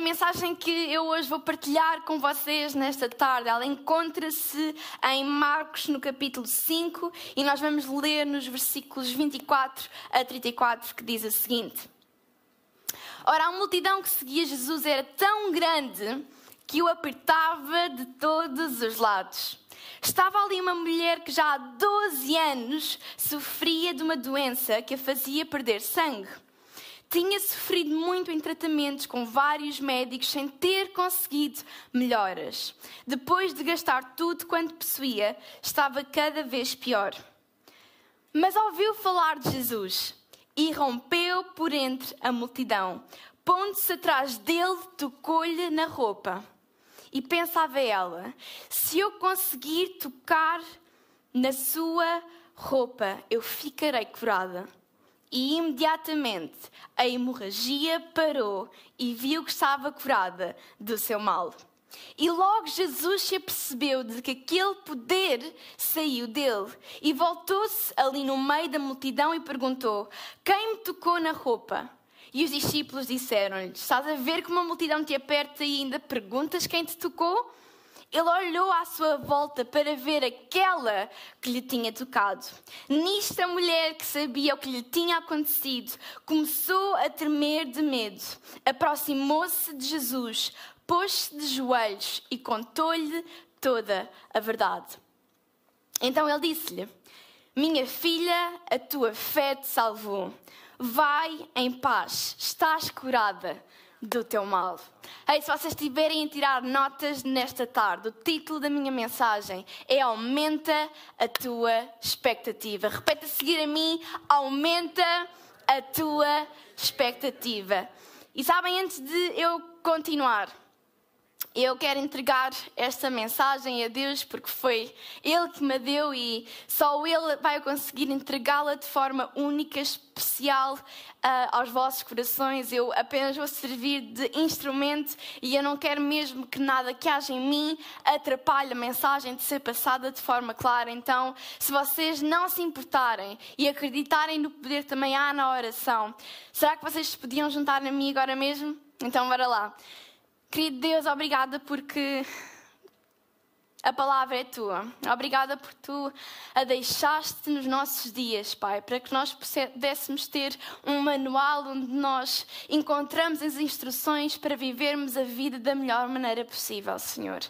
A mensagem que eu hoje vou partilhar com vocês nesta tarde, ela encontra-se em Marcos no capítulo 5 e nós vamos ler nos versículos 24 a 34 que diz o seguinte: Ora, a multidão que seguia Jesus era tão grande que o apertava de todos os lados. Estava ali uma mulher que já há 12 anos sofria de uma doença que a fazia perder sangue tinha sofrido muito em tratamentos com vários médicos sem ter conseguido melhoras. Depois de gastar tudo quanto possuía, estava cada vez pior. Mas ouviu falar de Jesus e rompeu por entre a multidão. Pondo-se atrás dele, tocou-lhe na roupa. E pensava ela: se eu conseguir tocar na sua roupa, eu ficarei curada e imediatamente a hemorragia parou e viu que estava curada do seu mal. E logo Jesus se apercebeu de que aquele poder saiu dele e voltou-se ali no meio da multidão e perguntou: Quem me tocou na roupa? E os discípulos disseram-lhe: Estás a ver que uma multidão te aperta e ainda perguntas quem te tocou? Ele olhou à sua volta para ver aquela que lhe tinha tocado. Nisto, a mulher que sabia o que lhe tinha acontecido começou a tremer de medo. Aproximou-se de Jesus, pôs-se de joelhos e contou-lhe toda a verdade. Então ele disse-lhe: Minha filha, a tua fé te salvou. Vai em paz, estás curada do teu mal. Ei, se vocês estiverem a tirar notas nesta tarde, o título da minha mensagem é Aumenta a tua expectativa. Repete a seguir a mim: Aumenta a tua expectativa. E sabem, antes de eu continuar, eu quero entregar esta mensagem a Deus porque foi Ele que me deu e só Ele vai conseguir entregá-la de forma única, especial uh, aos vossos corações. Eu apenas vou servir de instrumento e eu não quero mesmo que nada que haja em mim atrapalhe a mensagem de ser passada de forma clara. Então, se vocês não se importarem e acreditarem no poder também há na oração, será que vocês se podiam juntar a mim agora mesmo? Então, bora lá. Querido Deus, obrigada porque a palavra é tua. Obrigada por tu a deixaste nos nossos dias, Pai, para que nós pudéssemos ter um manual onde nós encontramos as instruções para vivermos a vida da melhor maneira possível, Senhor.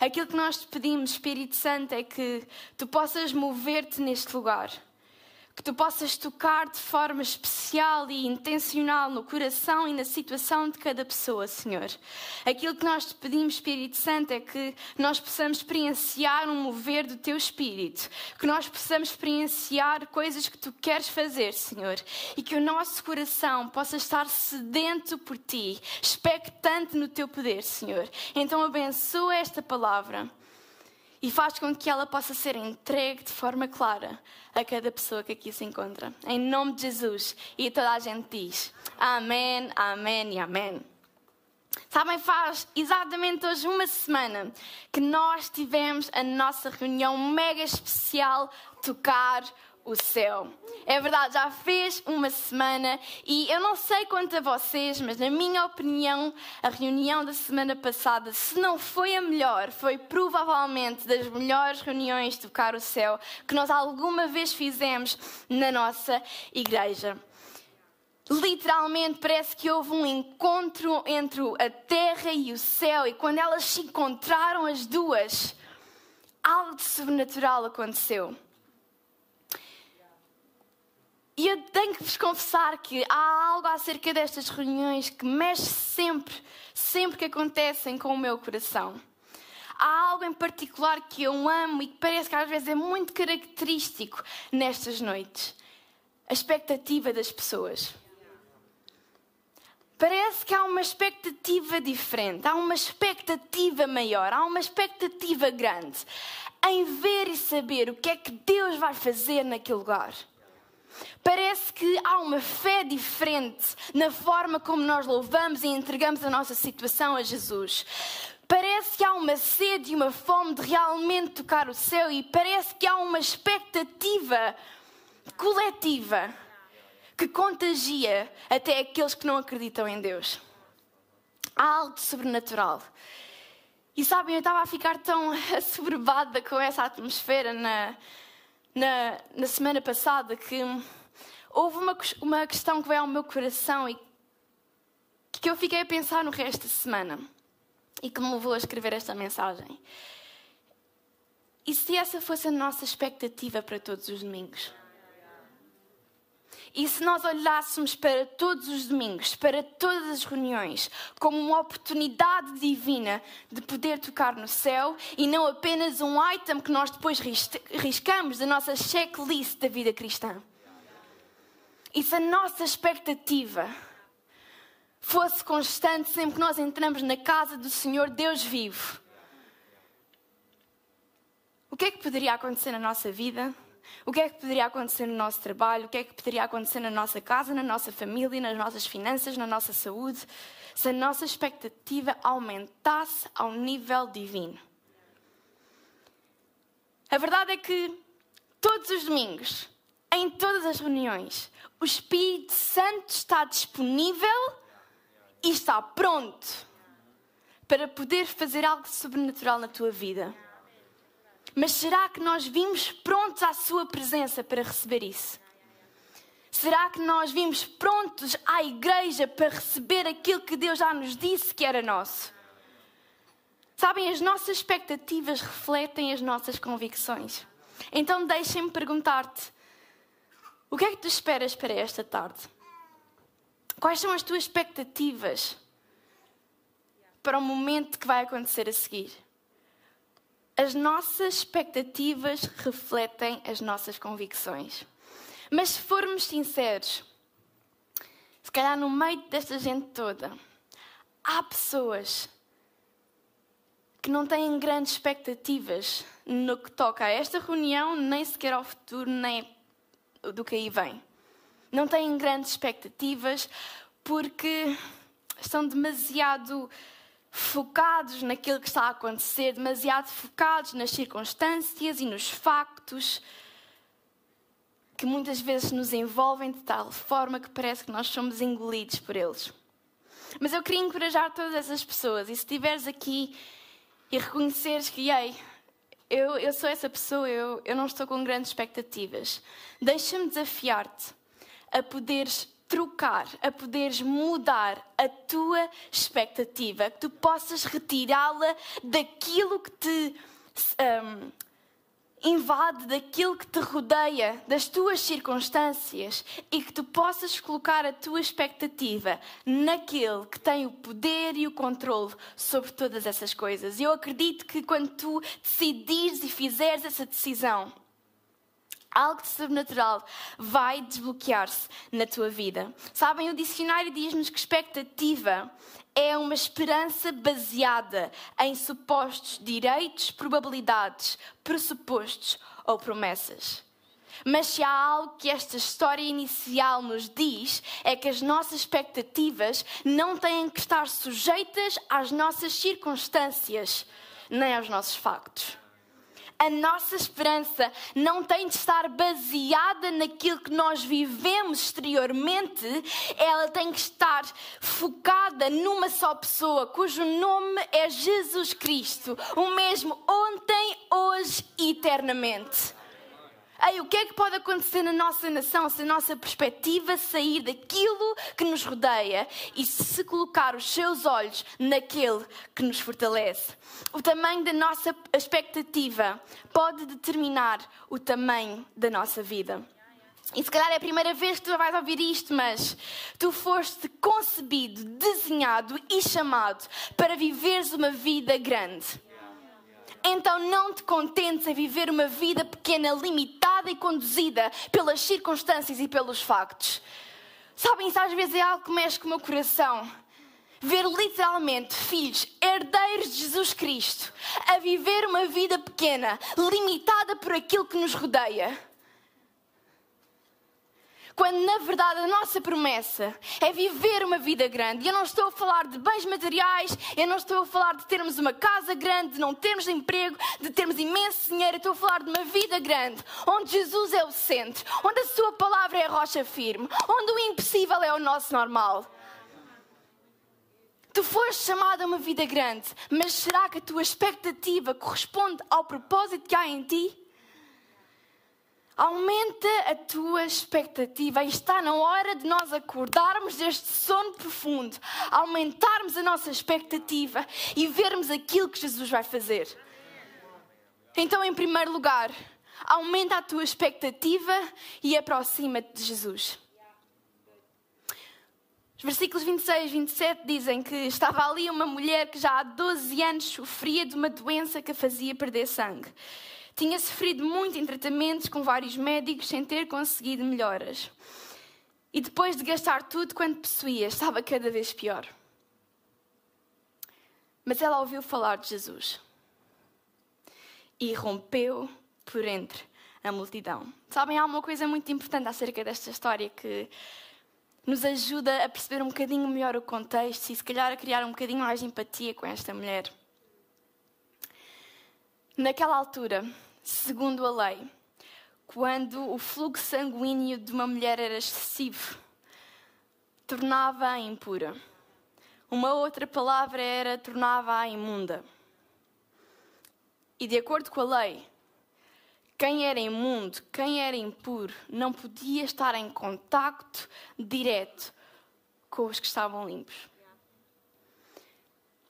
Aquilo que nós te pedimos, Espírito Santo, é que tu possas mover-te neste lugar que tu possas tocar de forma especial e intencional no coração e na situação de cada pessoa, Senhor. Aquilo que nós te pedimos, Espírito Santo, é que nós possamos experienciar um mover do teu Espírito, que nós possamos experienciar coisas que tu queres fazer, Senhor, e que o nosso coração possa estar sedento por ti, expectante no teu poder, Senhor. Então abençoa esta palavra e faz com que ela possa ser entregue de forma clara a cada pessoa que aqui se encontra. Em nome de Jesus. E toda a gente diz: Amém, Amém e Amém. Sabem, faz exatamente hoje uma semana que nós tivemos a nossa reunião mega especial Tocar o céu. É verdade, já fez uma semana e eu não sei quanto a vocês, mas na minha opinião, a reunião da semana passada, se não foi a melhor, foi provavelmente das melhores reuniões de tocar o céu que nós alguma vez fizemos na nossa igreja. Literalmente parece que houve um encontro entre a terra e o céu, e quando elas se encontraram as duas, algo de sobrenatural aconteceu. E eu tenho que vos confessar que há algo acerca destas reuniões que mexe sempre, sempre que acontecem com o meu coração. Há algo em particular que eu amo e que parece que às vezes é muito característico nestas noites: a expectativa das pessoas. Parece que há uma expectativa diferente, há uma expectativa maior, há uma expectativa grande em ver e saber o que é que Deus vai fazer naquele lugar. Parece que há uma fé diferente na forma como nós louvamos e entregamos a nossa situação a Jesus. Parece que há uma sede e uma fome de realmente tocar o céu e parece que há uma expectativa coletiva que contagia até aqueles que não acreditam em Deus. Há algo sobrenatural. E sabem, eu estava a ficar tão assoberbada com essa atmosfera na, na, na semana passada que houve uma, uma questão que veio ao meu coração e que eu fiquei a pensar no resto da semana e que me levou a escrever esta mensagem. E se essa fosse a nossa expectativa para todos os domingos? E se nós olhássemos para todos os domingos, para todas as reuniões, como uma oportunidade divina de poder tocar no céu e não apenas um item que nós depois riscamos da nossa checklist da vida cristã? E se a nossa expectativa fosse constante sempre que nós entramos na casa do Senhor Deus vivo, o que é que poderia acontecer na nossa vida? O que é que poderia acontecer no nosso trabalho? O que é que poderia acontecer na nossa casa, na nossa família, nas nossas finanças, na nossa saúde? Se a nossa expectativa aumentasse ao nível divino. A verdade é que todos os domingos, em todas as reuniões, o Espírito Santo está disponível e está pronto para poder fazer algo sobrenatural na tua vida. Mas será que nós vimos prontos à Sua presença para receber isso? Será que nós vimos prontos à igreja para receber aquilo que Deus já nos disse que era nosso? Sabem, as nossas expectativas refletem as nossas convicções. Então deixem-me perguntar-te: o que é que tu esperas para esta tarde? Quais são as tuas expectativas para o momento que vai acontecer a seguir? As nossas expectativas refletem as nossas convicções. Mas se formos sinceros, se calhar no meio desta gente toda, há pessoas que não têm grandes expectativas no que toca a esta reunião, nem sequer ao futuro, nem do que aí vem. Não têm grandes expectativas porque estão demasiado focados naquilo que está a acontecer, demasiado focados nas circunstâncias e nos factos que muitas vezes nos envolvem de tal forma que parece que nós somos engolidos por eles. Mas eu queria encorajar todas essas pessoas, e se estiveres aqui e reconheceres que, ei, eu, eu sou essa pessoa, eu, eu não estou com grandes expectativas, deixa-me desafiar-te a poderes trocar, a poderes mudar a tua expectativa, que tu possas retirá-la daquilo que te um, invade, daquilo que te rodeia, das tuas circunstâncias e que tu possas colocar a tua expectativa naquele que tem o poder e o controle sobre todas essas coisas. Eu acredito que quando tu decidires e fizeres essa decisão, algo de sobrenatural vai desbloquear-se na tua vida. Sabem, o dicionário diz-nos que expectativa é uma esperança baseada em supostos direitos, probabilidades, pressupostos ou promessas. Mas se há algo que esta história inicial nos diz, é que as nossas expectativas não têm que estar sujeitas às nossas circunstâncias, nem aos nossos factos a nossa esperança não tem de estar baseada naquilo que nós vivemos exteriormente, ela tem que estar focada numa só pessoa, cujo nome é Jesus Cristo, o mesmo ontem, hoje e eternamente. Ei, o que é que pode acontecer na nossa nação se a nossa perspectiva sair daquilo que nos rodeia e se colocar os seus olhos naquele que nos fortalece? O tamanho da nossa expectativa pode determinar o tamanho da nossa vida. E se calhar é a primeira vez que tu vais ouvir isto, mas tu foste concebido, desenhado e chamado para viveres uma vida grande. Então não te contentes em viver uma vida pequena, limitada e conduzida pelas circunstâncias e pelos factos. Sabem, isso às vezes é algo que mexe com o meu coração. Ver literalmente filhos, herdeiros de Jesus Cristo, a viver uma vida pequena, limitada por aquilo que nos rodeia. Quando na verdade a nossa promessa é viver uma vida grande. E eu não estou a falar de bens materiais, eu não estou a falar de termos uma casa grande, de não termos emprego, de termos imenso dinheiro, eu estou a falar de uma vida grande, onde Jesus é o centro, onde a Sua palavra é a rocha firme, onde o impossível é o nosso normal. Tu foste chamado a uma vida grande, mas será que a tua expectativa corresponde ao propósito que há em ti? Aumenta a tua expectativa e está na hora de nós acordarmos deste sono profundo, aumentarmos a nossa expectativa e vermos aquilo que Jesus vai fazer. Então, em primeiro lugar, aumenta a tua expectativa e aproxima-te de Jesus. Os versículos 26 e 27 dizem que estava ali uma mulher que já há 12 anos sofria de uma doença que a fazia perder sangue. Tinha sofrido muito em tratamentos com vários médicos sem ter conseguido melhoras. E depois de gastar tudo quanto possuía, estava cada vez pior. Mas ela ouviu falar de Jesus e rompeu por entre a multidão. Sabem, há uma coisa muito importante acerca desta história que nos ajuda a perceber um bocadinho melhor o contexto e, se calhar, a criar um bocadinho mais de empatia com esta mulher. Naquela altura, segundo a lei, quando o fluxo sanguíneo de uma mulher era excessivo, tornava-a impura. Uma outra palavra era tornava-a imunda. E de acordo com a lei, quem era imundo, quem era impuro, não podia estar em contacto direto com os que estavam limpos.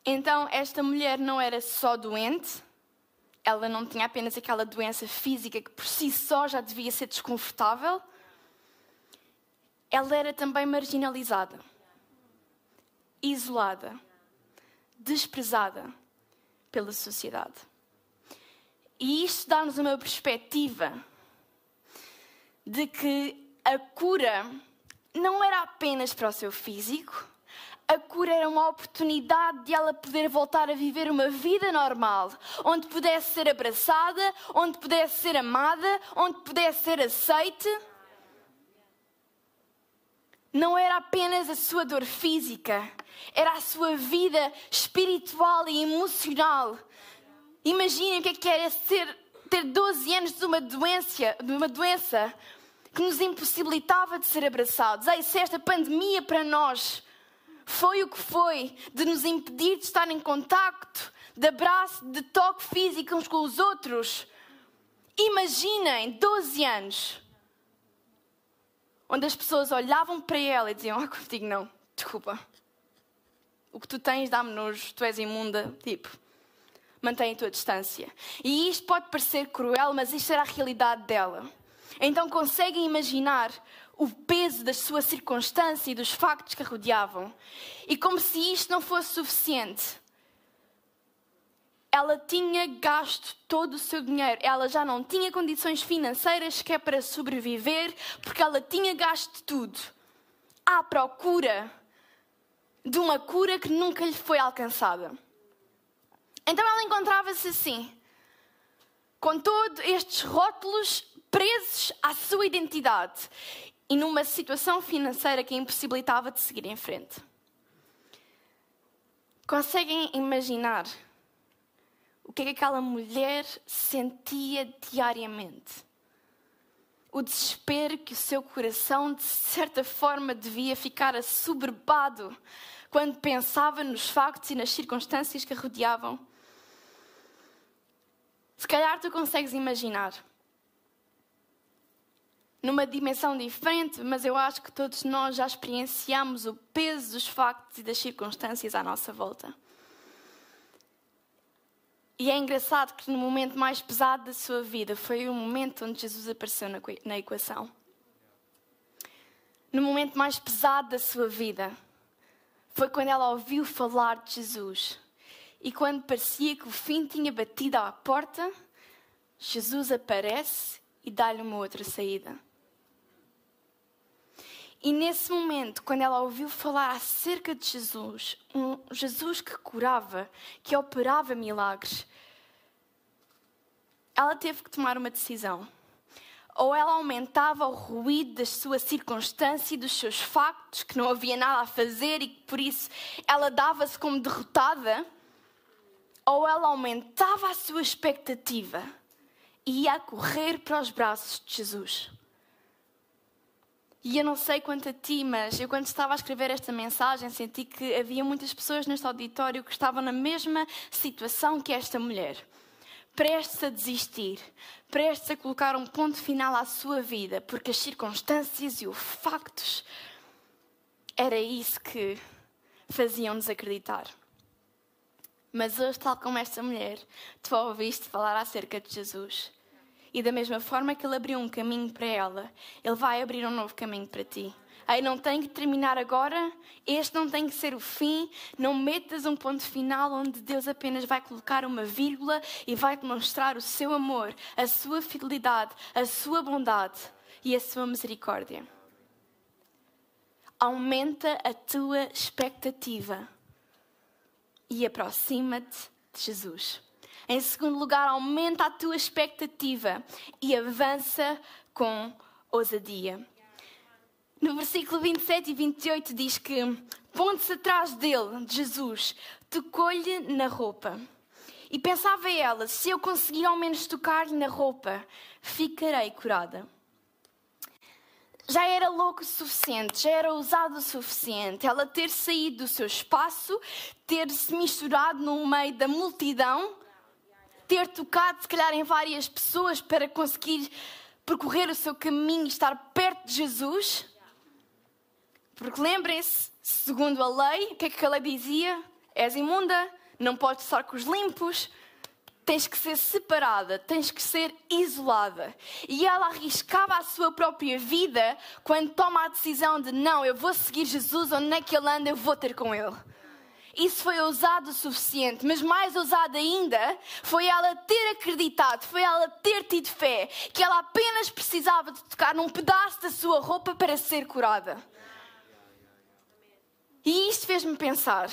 Então, esta mulher não era só doente, ela não tinha apenas aquela doença física que por si só já devia ser desconfortável, ela era também marginalizada, isolada, desprezada pela sociedade. E isto dá-nos uma perspectiva de que a cura não era apenas para o seu físico, a cura era uma oportunidade de ela poder voltar a viver uma vida normal, onde pudesse ser abraçada, onde pudesse ser amada, onde pudesse ser aceite. Não era apenas a sua dor física, era a sua vida espiritual e emocional. Imaginem o que é que era ser, ter 12 anos de uma doença, de uma doença que nos impossibilitava de ser abraçados. Ei, se esta pandemia para nós foi o que foi de nos impedir de estar em contacto, de abraço, de toque físico uns com os outros. Imaginem 12 anos onde as pessoas olhavam para ela e diziam: Ah, contigo não, desculpa. O que tu tens dá-me nojo, tu és imunda. Tipo, mantém a tua distância. E isto pode parecer cruel, mas isto era a realidade dela. Então conseguem imaginar o peso da sua circunstância e dos factos que a rodeavam. E como se isto não fosse suficiente, ela tinha gasto todo o seu dinheiro. Ela já não tinha condições financeiras que é para sobreviver, porque ela tinha gasto tudo à procura de uma cura que nunca lhe foi alcançada. Então ela encontrava-se assim, com todos estes rótulos presos à sua identidade e numa situação financeira que impossibilitava de seguir em frente. Conseguem imaginar o que é que aquela mulher sentia diariamente? O desespero que o seu coração, de certa forma, devia ficar assoberbado quando pensava nos factos e nas circunstâncias que a rodeavam. Se calhar tu consegues imaginar numa dimensão diferente, mas eu acho que todos nós já experienciamos o peso dos factos e das circunstâncias à nossa volta. E é engraçado que no momento mais pesado da sua vida foi o momento onde Jesus apareceu na equação. No momento mais pesado da sua vida foi quando ela ouviu falar de Jesus. E quando parecia que o fim tinha batido à porta, Jesus aparece e dá-lhe uma outra saída. E nesse momento, quando ela ouviu falar acerca de Jesus, um Jesus que curava, que operava milagres, ela teve que tomar uma decisão. ou ela aumentava o ruído da sua circunstância e dos seus factos, que não havia nada a fazer e que por isso ela dava-se como derrotada, ou ela aumentava a sua expectativa e ia correr para os braços de Jesus. E eu não sei quanto a ti, mas eu quando estava a escrever esta mensagem senti que havia muitas pessoas neste auditório que estavam na mesma situação que esta mulher. Prestes a desistir, prestes a colocar um ponto final à sua vida, porque as circunstâncias e os factos era isso que faziam-nos acreditar. Mas hoje, tal como esta mulher, tu ouviste falar acerca de Jesus. E da mesma forma que Ele abriu um caminho para ela, Ele vai abrir um novo caminho para ti. Aí não tem que terminar agora, este não tem que ser o fim. Não metas um ponto final onde Deus apenas vai colocar uma vírgula e vai demonstrar o seu amor, a sua fidelidade, a sua bondade e a sua misericórdia. Aumenta a tua expectativa e aproxima-te de Jesus. Em segundo lugar, aumenta a tua expectativa e avança com ousadia. No versículo 27 e 28 diz que, pondo-se atrás dele, de Jesus, tocou-lhe na roupa. E pensava ela: se eu conseguir ao menos tocar-lhe na roupa, ficarei curada. Já era louco o suficiente, já era ousado o suficiente ela ter saído do seu espaço, ter se misturado no meio da multidão ter tocado, se calhar, em várias pessoas para conseguir percorrer o seu caminho e estar perto de Jesus. Porque lembrem-se, segundo a lei, o que é que a lei dizia? És imunda, não podes estar com os limpos, tens que ser separada, tens que ser isolada. E ela arriscava a sua própria vida quando toma a decisão de não, eu vou seguir Jesus, onde é que ele anda, eu vou ter com ele isso foi ousado o suficiente, mas mais ousado ainda foi ela ter acreditado, foi ela ter tido fé, que ela apenas precisava de tocar num pedaço da sua roupa para ser curada. E isto fez-me pensar.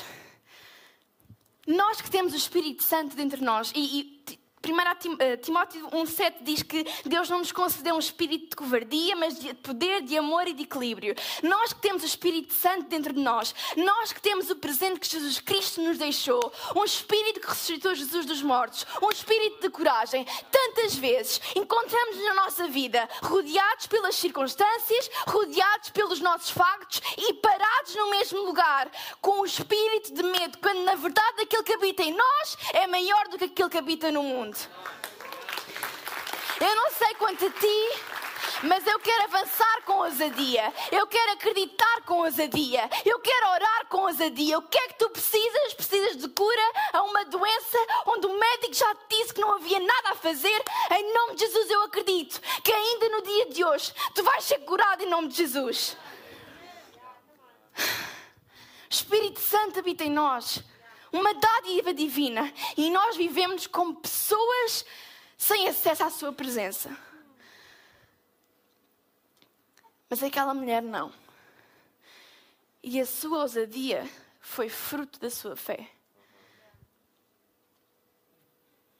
Nós que temos o Espírito Santo dentro de nós, e, e 1 eh, Timóteo 1,7 diz que Deus não nos concedeu um espírito de covardia, mas de poder, de amor e de equilíbrio. Nós que temos o Espírito Santo dentro de nós, nós que temos o presente que Jesus Cristo nos deixou, um espírito que ressuscitou Jesus dos mortos, um espírito de coragem, tantas vezes encontramos na nossa vida rodeados pelas circunstâncias, rodeados pelos nossos factos e parados no mesmo lugar, com o espírito de medo, quando na verdade aquele que habita em nós é maior do que aquele que habita no mundo. Eu não sei quanto a ti, mas eu quero avançar com ousadia. Eu quero acreditar com ousadia. Eu quero orar com ousadia. O que é que tu precisas? Precisas de cura a uma doença onde o médico já te disse que não havia nada a fazer? Em nome de Jesus, eu acredito que ainda no dia de hoje tu vais ser curado em nome de Jesus. Espírito Santo habita em nós uma dádiva divina e nós vivemos como pessoas sem acesso à sua presença. Mas aquela mulher não. E a sua ousadia foi fruto da sua fé.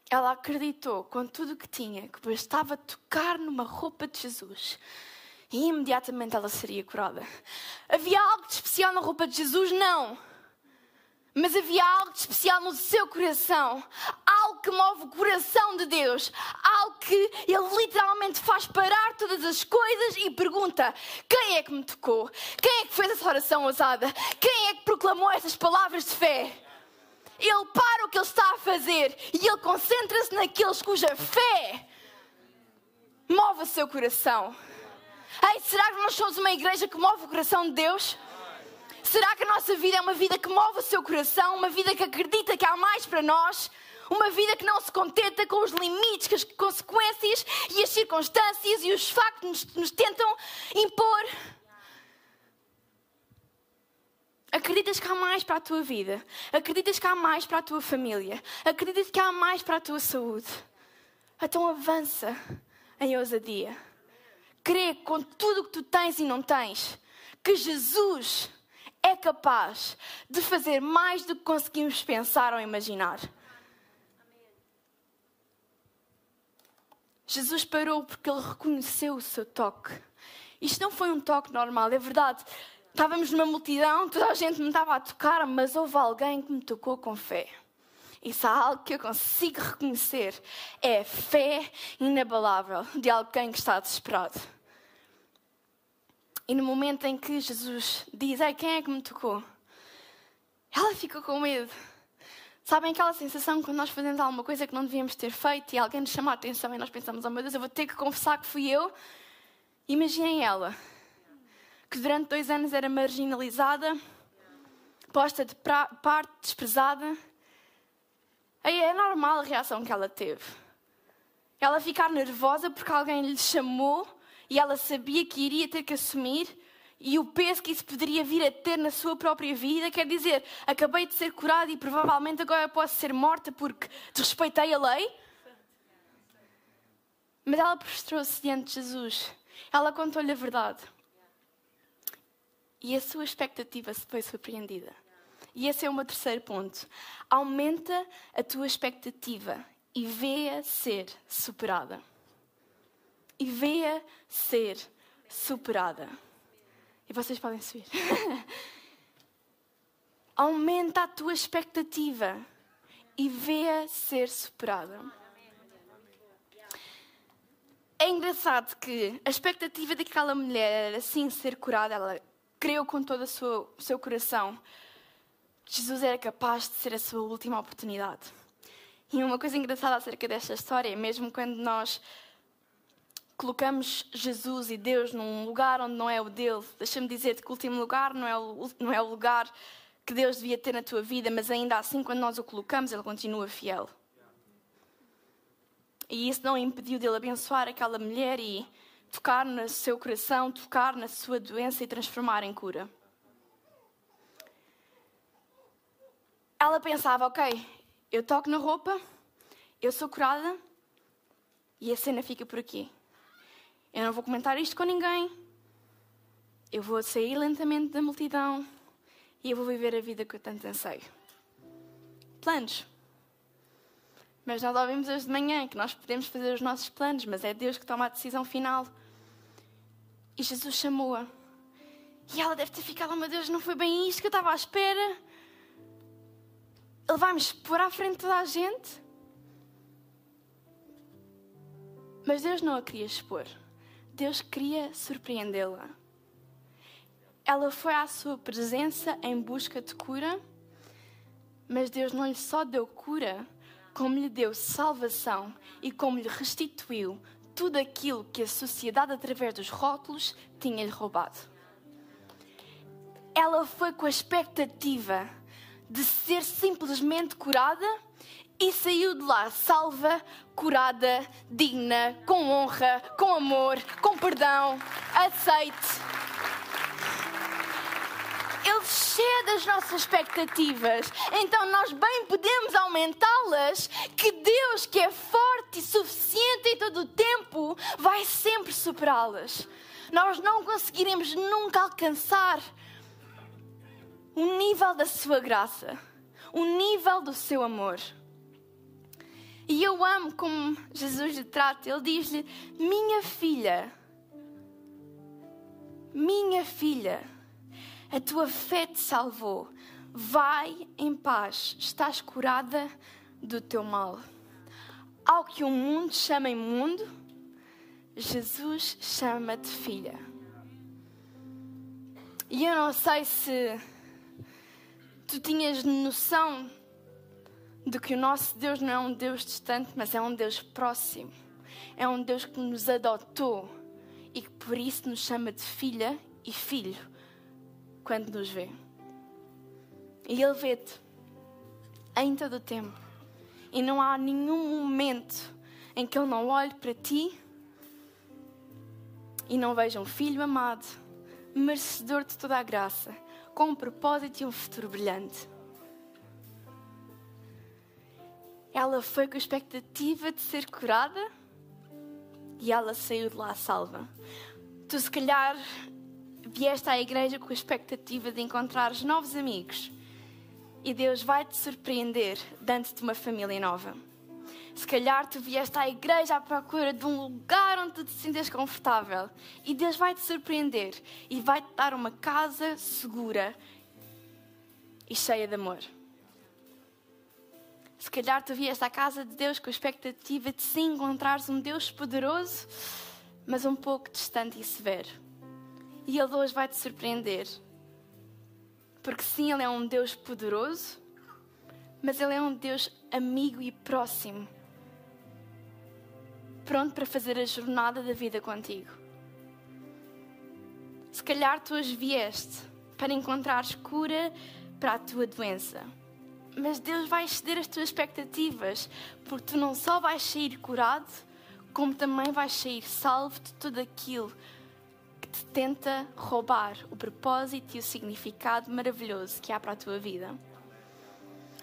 Ela acreditou com tudo o que tinha que bastava tocar numa roupa de Jesus e imediatamente ela seria curada. Havia algo de especial na roupa de Jesus? Não. Mas havia algo de especial no seu coração, algo que move o coração de Deus, algo que Ele literalmente faz parar todas as coisas e pergunta: quem é que me tocou? Quem é que fez essa oração ousada? Quem é que proclamou essas palavras de fé? Ele para o que ele está a fazer e ele concentra-se naqueles cuja fé move o seu coração. Ei, será que nós somos uma igreja que move o coração de Deus? Será que a nossa vida é uma vida que move o seu coração, uma vida que acredita que há mais para nós? Uma vida que não se contenta com os limites, com as consequências e as circunstâncias e os factos nos, nos tentam impor? Acreditas que há mais para a tua vida? Acreditas que há mais para a tua família? Acreditas que há mais para a tua saúde? Então avança em ousadia. Crê com tudo o que tu tens e não tens que Jesus é capaz de fazer mais do que conseguimos pensar ou imaginar. Jesus parou porque ele reconheceu o seu toque. Isto não foi um toque normal, é verdade. Estávamos numa multidão, toda a gente me estava a tocar, mas houve alguém que me tocou com fé. Isso é algo que eu consigo reconhecer. É fé inabalável de alguém que está desesperado. E no momento em que Jesus diz: Ei, quem é que me tocou? Ela fica com medo. Sabem aquela sensação quando nós fazemos alguma coisa que não devíamos ter feito e alguém nos chama a atenção e nós pensamos: Oh meu Deus, eu vou ter que confessar que fui eu? Imaginem ela, que durante dois anos era marginalizada, posta de parte, desprezada. Aí é normal a reação que ela teve. Ela ficar nervosa porque alguém lhe chamou e ela sabia que iria ter que assumir e o peso que isso poderia vir a ter na sua própria vida. Quer dizer, acabei de ser curada e provavelmente agora posso ser morta porque desrespeitei a lei. Mas ela prostrou-se diante de Jesus. Ela contou-lhe a verdade. E a sua expectativa se foi surpreendida. E esse é o meu terceiro ponto. Aumenta a tua expectativa e vê-a ser superada. E vê-a ser superada. E vocês podem subir. Aumenta a tua expectativa e vê-a ser superada. É engraçado que a expectativa daquela mulher era ser curada, ela creu com todo o seu, coração. Jesus era capaz de ser a sua última oportunidade. E uma coisa engraçada acerca desta história é mesmo quando nós colocamos Jesus e Deus num lugar onde não é o dele, deixa-me dizer que o último lugar não é o, não é o lugar que Deus devia ter na tua vida, mas ainda assim, quando nós o colocamos, ele continua fiel. E isso não impediu dele abençoar aquela mulher e tocar no seu coração, tocar na sua doença e transformar em cura. Ela pensava, ok, eu toco na roupa, eu sou curada e a cena fica por aqui. Eu não vou comentar isto com ninguém. Eu vou sair lentamente da multidão e eu vou viver a vida que eu tanto anseio. Planos. Mas nós ouvimos hoje de manhã que nós podemos fazer os nossos planos, mas é Deus que toma a decisão final. E Jesus chamou-a. E ela deve ter ficado, oh meu Deus, não foi bem isto que eu estava à espera. Ele vai me expor à frente de toda a gente. Mas Deus não a queria expor. Deus queria surpreendê-la. Ela foi à sua presença em busca de cura, mas Deus não lhe só deu cura, como lhe deu salvação e como lhe restituiu tudo aquilo que a sociedade, através dos rótulos, tinha-lhe roubado. Ela foi com a expectativa de ser simplesmente curada e saiu de lá salva, curada, digna, com honra, com amor, com perdão, aceite. Ele cheia das nossas expectativas, então nós bem podemos aumentá-las. Que Deus, que é forte e suficiente em todo o tempo, vai sempre superá-las. Nós não conseguiremos nunca alcançar o nível da sua graça, o nível do seu amor. E eu amo como Jesus lhe trata. Ele diz-lhe: Minha filha, minha filha, a tua fé te salvou. Vai em paz, estás curada do teu mal. Ao que o mundo chama imundo, Jesus chama-te filha. E eu não sei se tu tinhas noção de que o nosso Deus não é um Deus distante, mas é um Deus próximo. É um Deus que nos adotou e que por isso nos chama de filha e filho quando nos vê. E Ele vê-te em todo o tempo. E não há nenhum momento em que Ele não olhe para ti e não veja um filho amado, merecedor de toda a graça, com um propósito e um futuro brilhante. Ela foi com a expectativa de ser curada e ela saiu de lá salva. Tu, se calhar, vieste à igreja com a expectativa de encontrar novos amigos e Deus vai te surpreender dando-te uma família nova. Se calhar tu vieste à igreja à procura de um lugar onde te sintas confortável. E Deus vai te surpreender e vai te dar uma casa segura e cheia de amor. Se calhar tu vieste à casa de Deus com a expectativa de sim encontrares um Deus poderoso, mas um pouco distante e severo. E Ele hoje vai te surpreender. Porque sim, Ele é um Deus poderoso, mas Ele é um Deus amigo e próximo pronto para fazer a jornada da vida contigo. Se calhar tu hoje vieste para encontrar cura para a tua doença. Mas Deus vai exceder as tuas expectativas, porque tu não só vais sair curado, como também vais sair salvo de tudo aquilo que te tenta roubar o propósito e o significado maravilhoso que há para a tua vida.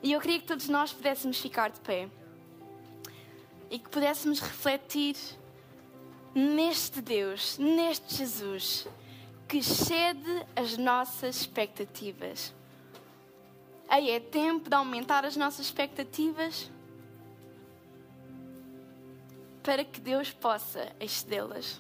E eu queria que todos nós pudéssemos ficar de pé e que pudéssemos refletir neste Deus, neste Jesus, que excede as nossas expectativas. Aí é tempo de aumentar as nossas expectativas para que Deus possa excedê-las.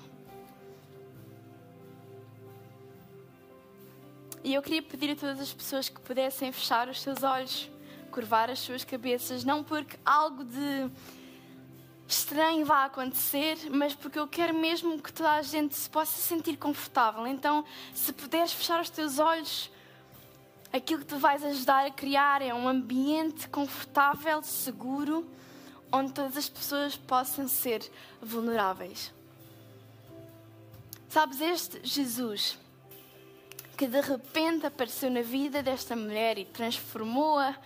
E eu queria pedir a todas as pessoas que pudessem fechar os seus olhos, curvar as suas cabeças, não porque algo de estranho vá acontecer, mas porque eu quero mesmo que toda a gente se possa sentir confortável. Então, se puderes fechar os teus olhos, aquilo que tu vais ajudar a criar é um ambiente confortável, seguro, onde todas as pessoas possam ser vulneráveis. Sabes, este Jesus que de repente apareceu na vida desta mulher e transformou-a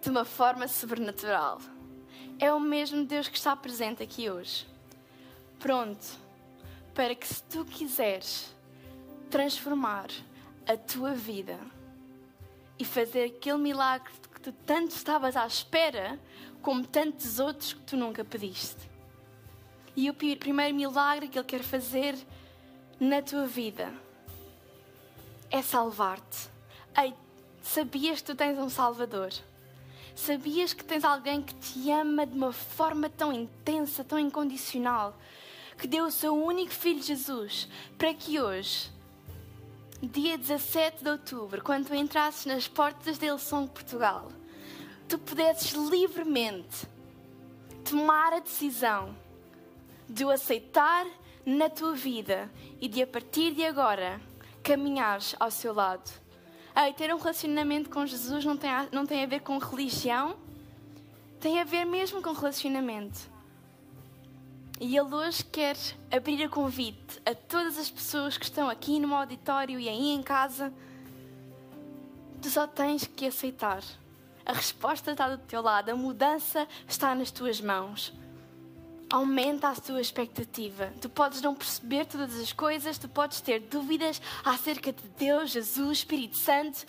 de uma forma sobrenatural é o mesmo Deus que está presente aqui hoje. Pronto, para que se tu quiseres transformar a tua vida e fazer aquele milagre que tu tanto estavas à espera, como tantos outros que tu nunca pediste. E o primeiro milagre que Ele quer fazer na tua vida é salvar-te. Sabias que tu tens um Salvador? Sabias que tens alguém que te ama de uma forma tão intensa, tão incondicional, que deu o seu único filho Jesus para que hoje, dia 17 de outubro, quando tu entrasses nas portas da São Portugal, tu pudesses livremente tomar a decisão de o aceitar na tua vida e de a partir de agora caminhares ao seu lado. Ei, ter um relacionamento com Jesus não tem, a, não tem a ver com religião, tem a ver mesmo com relacionamento. E Ele hoje quer abrir a convite a todas as pessoas que estão aqui no auditório e aí em casa. Tu só tens que aceitar. A resposta está do teu lado, a mudança está nas tuas mãos aumenta a tua expectativa. Tu podes não perceber todas as coisas, tu podes ter dúvidas acerca de Deus, Jesus, Espírito Santo,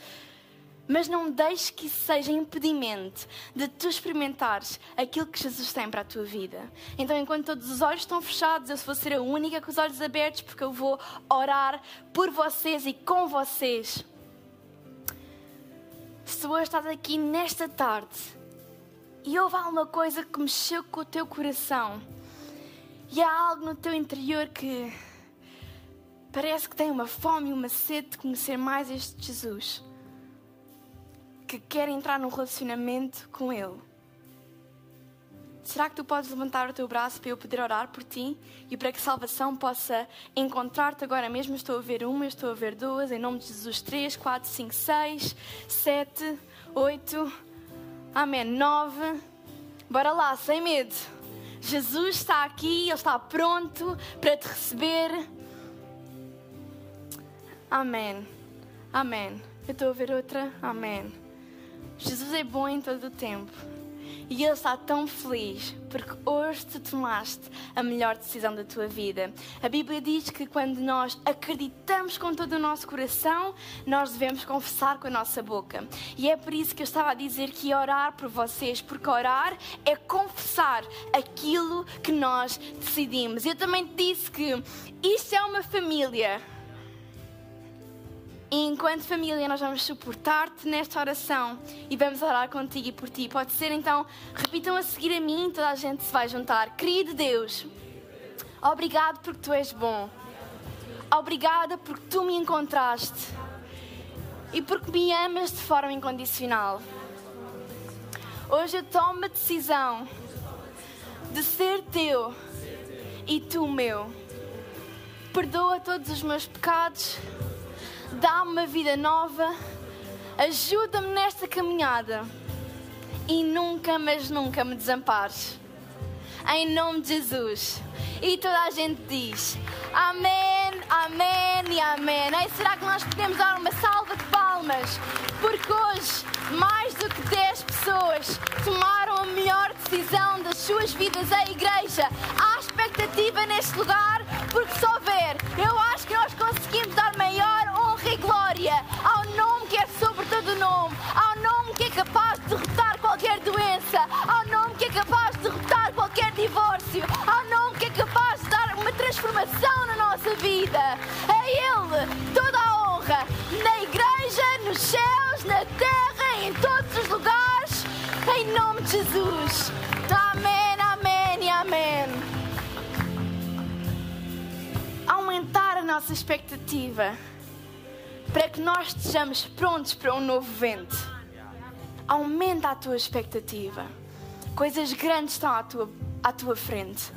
mas não deixes que isso seja impedimento de tu experimentares aquilo que Jesus tem para a tua vida. Então, enquanto todos os olhos estão fechados, eu vou ser a única com os olhos abertos, porque eu vou orar por vocês e com vocês. Se hoje estás aqui nesta tarde e houve alguma coisa que mexeu com o teu coração e há algo no teu interior que parece que tem uma fome e uma sede de conhecer mais este Jesus, que quer entrar num relacionamento com Ele. Será que tu podes levantar o teu braço para eu poder orar por ti e para que salvação possa encontrar-te agora mesmo? Estou a ver uma, estou a ver duas, em nome de Jesus, três, quatro, cinco, seis, sete, oito. Amém. Nove. Bora lá, sem medo. Jesus está aqui, Ele está pronto para te receber. Amém. Amém. Eu estou a ver outra. Amém. Jesus é bom em todo o tempo. E Ele está tão feliz porque hoje tu tomaste a melhor decisão da tua vida. A Bíblia diz que quando nós acreditamos com todo o nosso coração, nós devemos confessar com a nossa boca. E é por isso que eu estava a dizer que orar por vocês, porque orar é confessar aquilo que nós decidimos. Eu também disse que isto é uma família. E enquanto família, nós vamos suportar-te nesta oração e vamos orar contigo e por ti. Pode ser então, repitam a seguir a mim, toda a gente se vai juntar. Querido Deus, obrigado porque tu és bom. Obrigada porque tu me encontraste e porque me amas de forma incondicional. Hoje eu tomo a decisão de ser teu e tu meu. Perdoa todos os meus pecados dá-me uma vida nova, ajuda-me nesta caminhada e nunca, mas nunca me desampares. Em nome de Jesus. E toda a gente diz Amém, Amém e Amém. E será que nós podemos dar uma salva de palmas? Porque hoje, mais do que 10 pessoas tomaram a melhor decisão das suas vidas, a igreja. Há expectativa neste lugar, porque só ver, eu acho que nós conseguimos dar ao nome que é capaz de derrotar qualquer divórcio, ao nome que é capaz de dar uma transformação na nossa vida. A Ele toda a honra, na igreja, nos céus, na terra, em todos os lugares, em nome de Jesus. Amém, amém e amém. Aumentar a nossa expectativa para que nós estejamos prontos para um novo vento. Aumenta a tua expectativa. Coisas grandes estão à tua, à tua frente.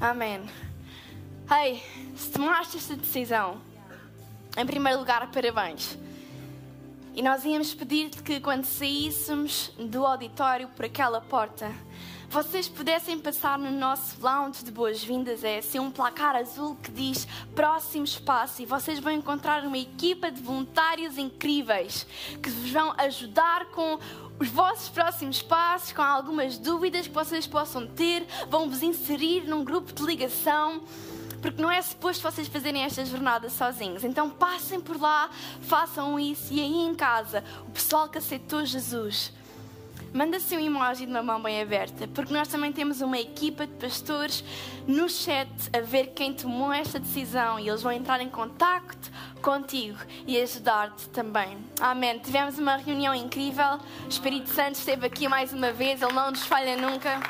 Amém. Hey, se tomaste esta decisão, em primeiro lugar, parabéns. E nós íamos pedir-te que quando saíssemos do auditório por aquela porta, vocês pudessem passar no nosso lounge de boas-vindas, é assim um placar azul que diz próximo espaço e vocês vão encontrar uma equipa de voluntários incríveis que vos vão ajudar com os vossos próximos passos, com algumas dúvidas que vocês possam ter, vão vos inserir num grupo de ligação porque não é suposto vocês fazerem esta jornada sozinhos. Então passem por lá, façam isso e aí em casa, o pessoal que aceitou Jesus manda-se um emoji de uma mão bem aberta, porque nós também temos uma equipa de pastores no chat a ver quem tomou esta decisão e eles vão entrar em contacto contigo e ajudar-te também. Amém. Tivemos uma reunião incrível, o Espírito Santo esteve aqui mais uma vez, ele não nos falha nunca.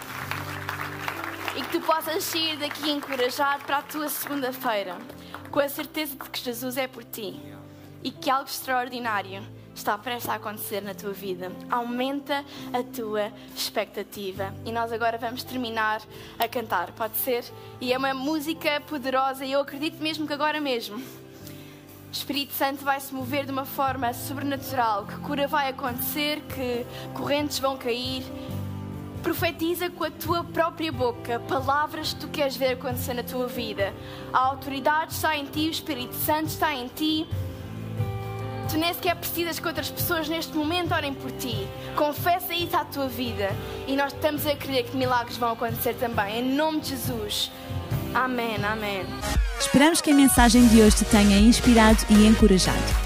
E que tu possas sair daqui encorajado para a tua segunda-feira, com a certeza de que Jesus é por ti e que algo extraordinário está prestes a acontecer na tua vida. Aumenta a tua expectativa. E nós agora vamos terminar a cantar, pode ser? E é uma música poderosa e eu acredito mesmo que agora mesmo. O Espírito Santo vai se mover de uma forma sobrenatural, que cura vai acontecer, que correntes vão cair. Profetiza com a tua própria boca palavras que tu queres ver acontecer na tua vida. A autoridade está em ti, o Espírito Santo está em ti. Tu nem sequer precisas que outras pessoas neste momento orem por ti. Confessa isso à tua vida. E nós estamos a crer que milagres vão acontecer também. Em nome de Jesus. Amém, amém. Esperamos que a mensagem de hoje te tenha inspirado e encorajado.